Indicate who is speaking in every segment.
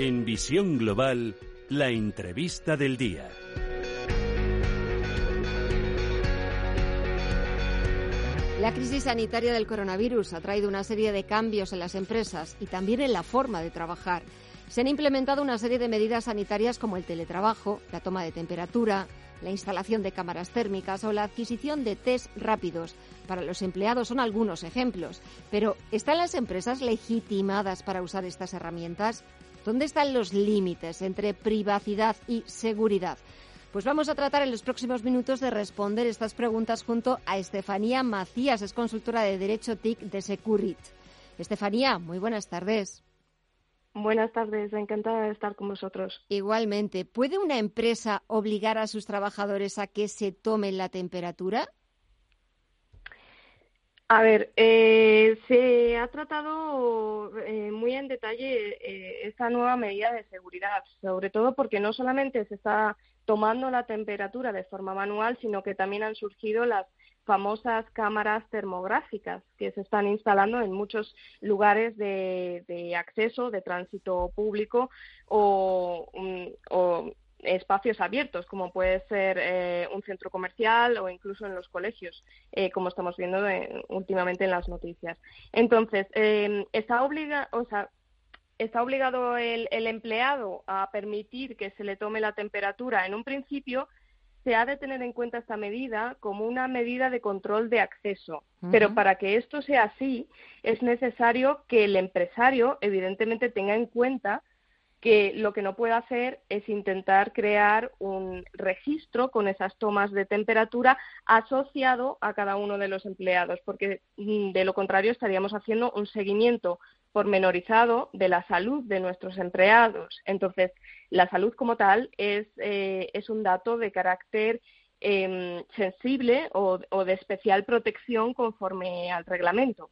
Speaker 1: En Visión Global, la entrevista del día.
Speaker 2: La crisis sanitaria del coronavirus ha traído una serie de cambios en las empresas y también en la forma de trabajar. Se han implementado una serie de medidas sanitarias como el teletrabajo, la toma de temperatura, la instalación de cámaras térmicas o la adquisición de test rápidos. Para los empleados son algunos ejemplos. Pero ¿están las empresas legitimadas para usar estas herramientas? ¿Dónde están los límites entre privacidad y seguridad? Pues vamos a tratar en los próximos minutos de responder estas preguntas junto a Estefanía Macías, es consultora de Derecho TIC de Securit. Estefanía, muy buenas tardes.
Speaker 3: Buenas tardes, encantada de estar con vosotros.
Speaker 2: Igualmente, ¿puede una empresa obligar a sus trabajadores a que se tomen la temperatura?
Speaker 3: A ver, eh, se ha tratado eh, muy en detalle eh, esta nueva medida de seguridad, sobre todo porque no solamente se está tomando la temperatura de forma manual, sino que también han surgido las famosas cámaras termográficas que se están instalando en muchos lugares de, acceso, de tránsito público o, mm, espacios abiertos, como puede ser eh, un centro comercial o incluso en los colegios, eh, como estamos viendo últimamente en las noticias. Entonces, eh, está obliga, o sea, está obligado el, empleado a permitir que se le tome la temperatura en un principio, se ha de tener en cuenta esta medida como una medida de control de acceso. Pero para que esto sea así, es necesario que el empresario, evidentemente, tenga en cuenta que lo que no puede hacer es intentar crear un registro con esas tomas de temperatura asociado a cada uno de los empleados, porque mm, de lo contrario estaríamos haciendo un seguimiento pormenorizado de la salud de nuestros empleados. Entonces, la salud como tal es, eh, es un dato de carácter em, sensible o, de especial protección conforme al reglamento.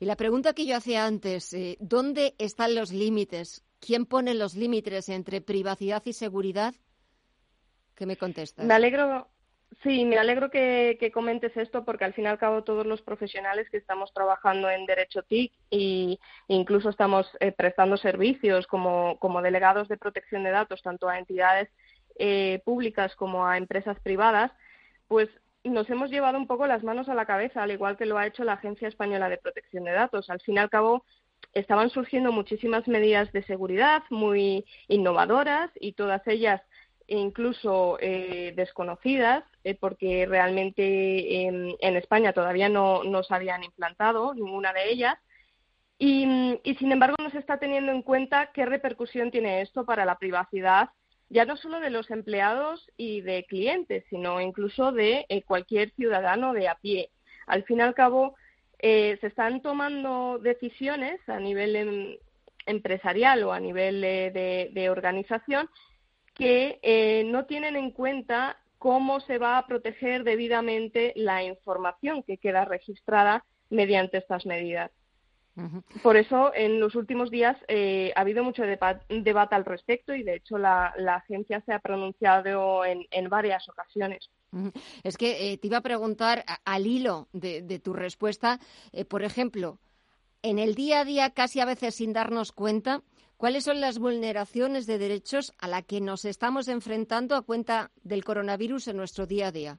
Speaker 2: Y la pregunta que yo hacía antes, eh, ¿dónde están los límites? ¿Quién pone los límites entre privacidad y seguridad? ¿Qué me contestas?
Speaker 3: Me alegro, Sí, me alegro que, comentes esto porque al fin y al cabo todos los profesionales que estamos trabajando en Derecho TIC e incluso estamos eh, prestando servicios como, delegados de protección de datos tanto a entidades eh, públicas como a empresas privadas, pues nos hemos llevado un poco las manos a la cabeza, al igual que lo ha hecho la Agencia Española de Protección de Datos. Al fin y al cabo estaban surgiendo muchísimas medidas de seguridad muy innovadoras y todas ellas incluso eh, desconocidas, eh, porque realmente en, España todavía no, no, se habían implantado ninguna de ellas. Y, sin embargo, no se está teniendo en cuenta qué repercusión tiene esto para la privacidad, ya no solo de los empleados y de clientes, sino incluso de eh, cualquier ciudadano de a pie. Al fin y al cabo, se están tomando decisiones a nivel em, empresarial o a nivel de organización que eh, no tienen en cuenta cómo se va a proteger debidamente la información que queda registrada mediante estas medidas. Por eso, en los últimos días eh, ha habido mucho debate al respecto y, de hecho, la, agencia se ha pronunciado en, varias ocasiones.
Speaker 2: Es que eh, te iba a preguntar, al hilo de, tu respuesta, por ejemplo, en el día a día, casi a veces sin darnos cuenta, ¿Cuáles son las vulneraciones de derechos a las que nos estamos enfrentando a cuenta del coronavirus en nuestro día a día?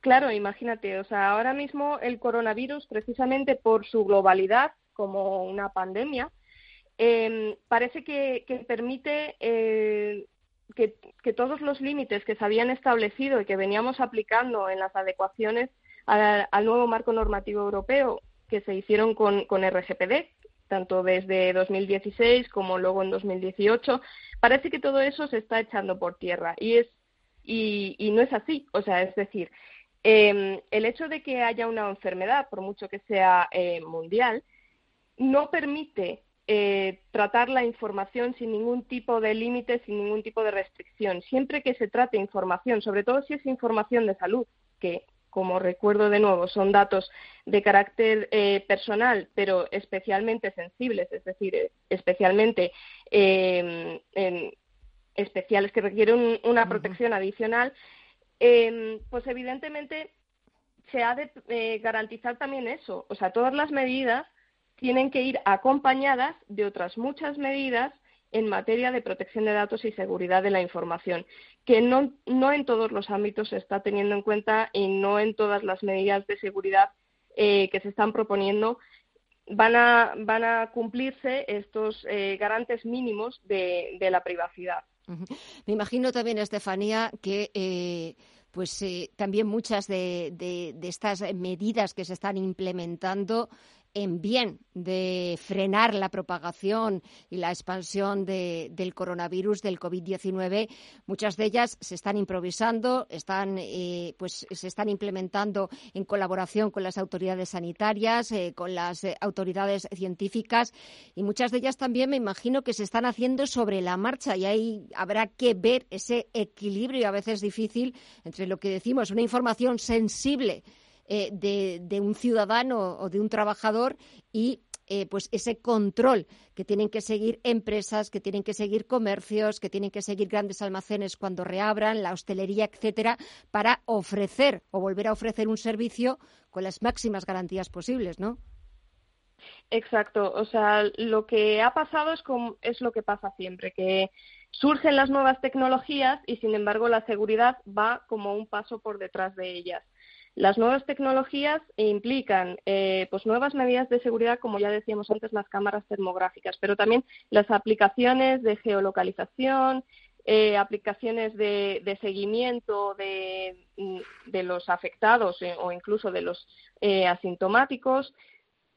Speaker 3: Claro, imagínate, o sea, ahora mismo el coronavirus, precisamente por su globalidad como una pandemia, em, parece que, permite eh, que, todos los límites que se habían establecido y que veníamos aplicando en las adecuaciones al nuevo marco normativo europeo que se hicieron con, con RGPD, tanto desde 2016 como luego en 2018, parece que todo eso se está echando por tierra y es y, no es así, o sea, es decir, em, el hecho de que haya una enfermedad, por mucho que sea eh, mundial, no permite eh, tratar la información sin ningún tipo de límite, sin ningún tipo de restricción. Siempre que se trate información, sobre todo si es información de salud, que como recuerdo de nuevo, son datos de carácter eh, personal, pero especialmente sensibles, es decir, eh, especialmente em, especiales que requieren una protección adicional, em, pues evidentemente se ha de eh, garantizar también eso, o sea, todas las medidas tienen que ir acompañadas de otras muchas medidas en materia de protección de datos y seguridad de la información, que no, en todos los ámbitos se está teniendo en cuenta y no en todas las medidas de seguridad eh, que se están proponiendo van a, van a cumplirse estos eh, garantes mínimos de, la privacidad.
Speaker 2: Me imagino también, Estefanía, que eh, pues también muchas de, de, estas medidas que se están implementando en bien de frenar la propagación y la expansión del coronavirus, del COVID-19. Muchas de ellas se están improvisando, eh, pues, se están implementando en colaboración con las autoridades sanitarias, eh, con las eh, autoridades científicas y muchas de ellas también me imagino que se están haciendo sobre la marcha y ahí habrá que ver ese equilibrio a veces difícil entre lo que decimos, una información sensible eh, de, un ciudadano o de un trabajador y eh, pues ese control que tienen que seguir empresas, que tienen que seguir comercios, que tienen que seguir grandes almacenes cuando reabran, la hostelería, etcétera, para ofrecer o volver a ofrecer un servicio con las máximas garantías posibles, ¿no?
Speaker 3: Exacto, o sea, lo que ha pasado es, es lo que pasa siempre, que surgen las nuevas tecnologías y sin embargo la seguridad va como un paso por detrás de ellas. Las nuevas tecnologías implican eh, pues nuevas medidas de seguridad, como ya decíamos antes, las cámaras termográficas, pero también las aplicaciones de geolocalización, eh, aplicaciones de, seguimiento de, mm, los afectados eh, o incluso de los asintomáticos.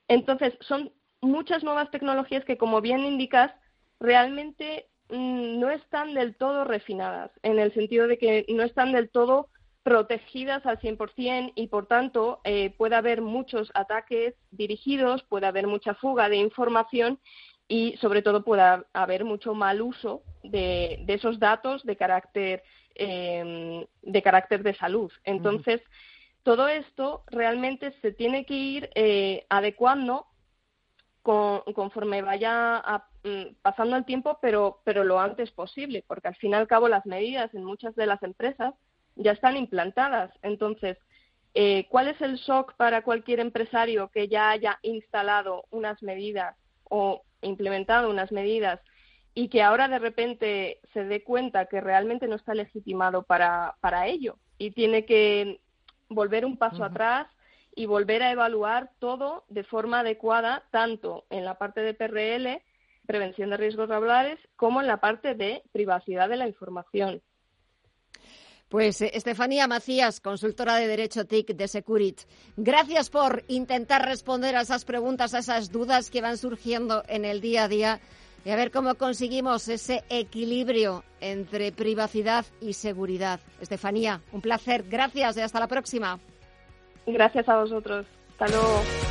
Speaker 3: Entonces, son muchas nuevas tecnologías que, como bien indicas, realmente mm, no están del todo refinadas, en el sentido de que no están del todo protegidas al 100% y, por tanto, eh, puede haber muchos ataques dirigidos, puede haber mucha fuga de información y, sobre todo, puede haber mucho mal uso de, esos datos de carácter, em, de carácter de salud. Entonces, todo esto realmente se tiene que ir eh, adecuando conforme vaya mm, pasando el tiempo, pero, pero lo antes posible, porque al fin y al cabo las medidas en muchas de las empresas ya están implantadas. Entonces, eh, ¿cuál es el shock para cualquier empresario que ya haya instalado unas medidas o implementado unas medidas y que ahora de repente se dé cuenta que realmente no está legitimado para, para ello y tiene que volver un paso atrás y volver a evaluar todo de forma adecuada, tanto en la parte de PRL, prevención de riesgos laborales, como en la parte de privacidad de la información.
Speaker 2: Pues eh, Estefanía Macías, consultora de Derecho TIC de Securit, gracias por intentar responder a esas preguntas, a esas dudas que van surgiendo en el día a día y a ver cómo conseguimos ese equilibrio entre privacidad y seguridad. Estefanía, un placer, gracias y hasta la próxima.
Speaker 3: Gracias a vosotros. Hasta luego.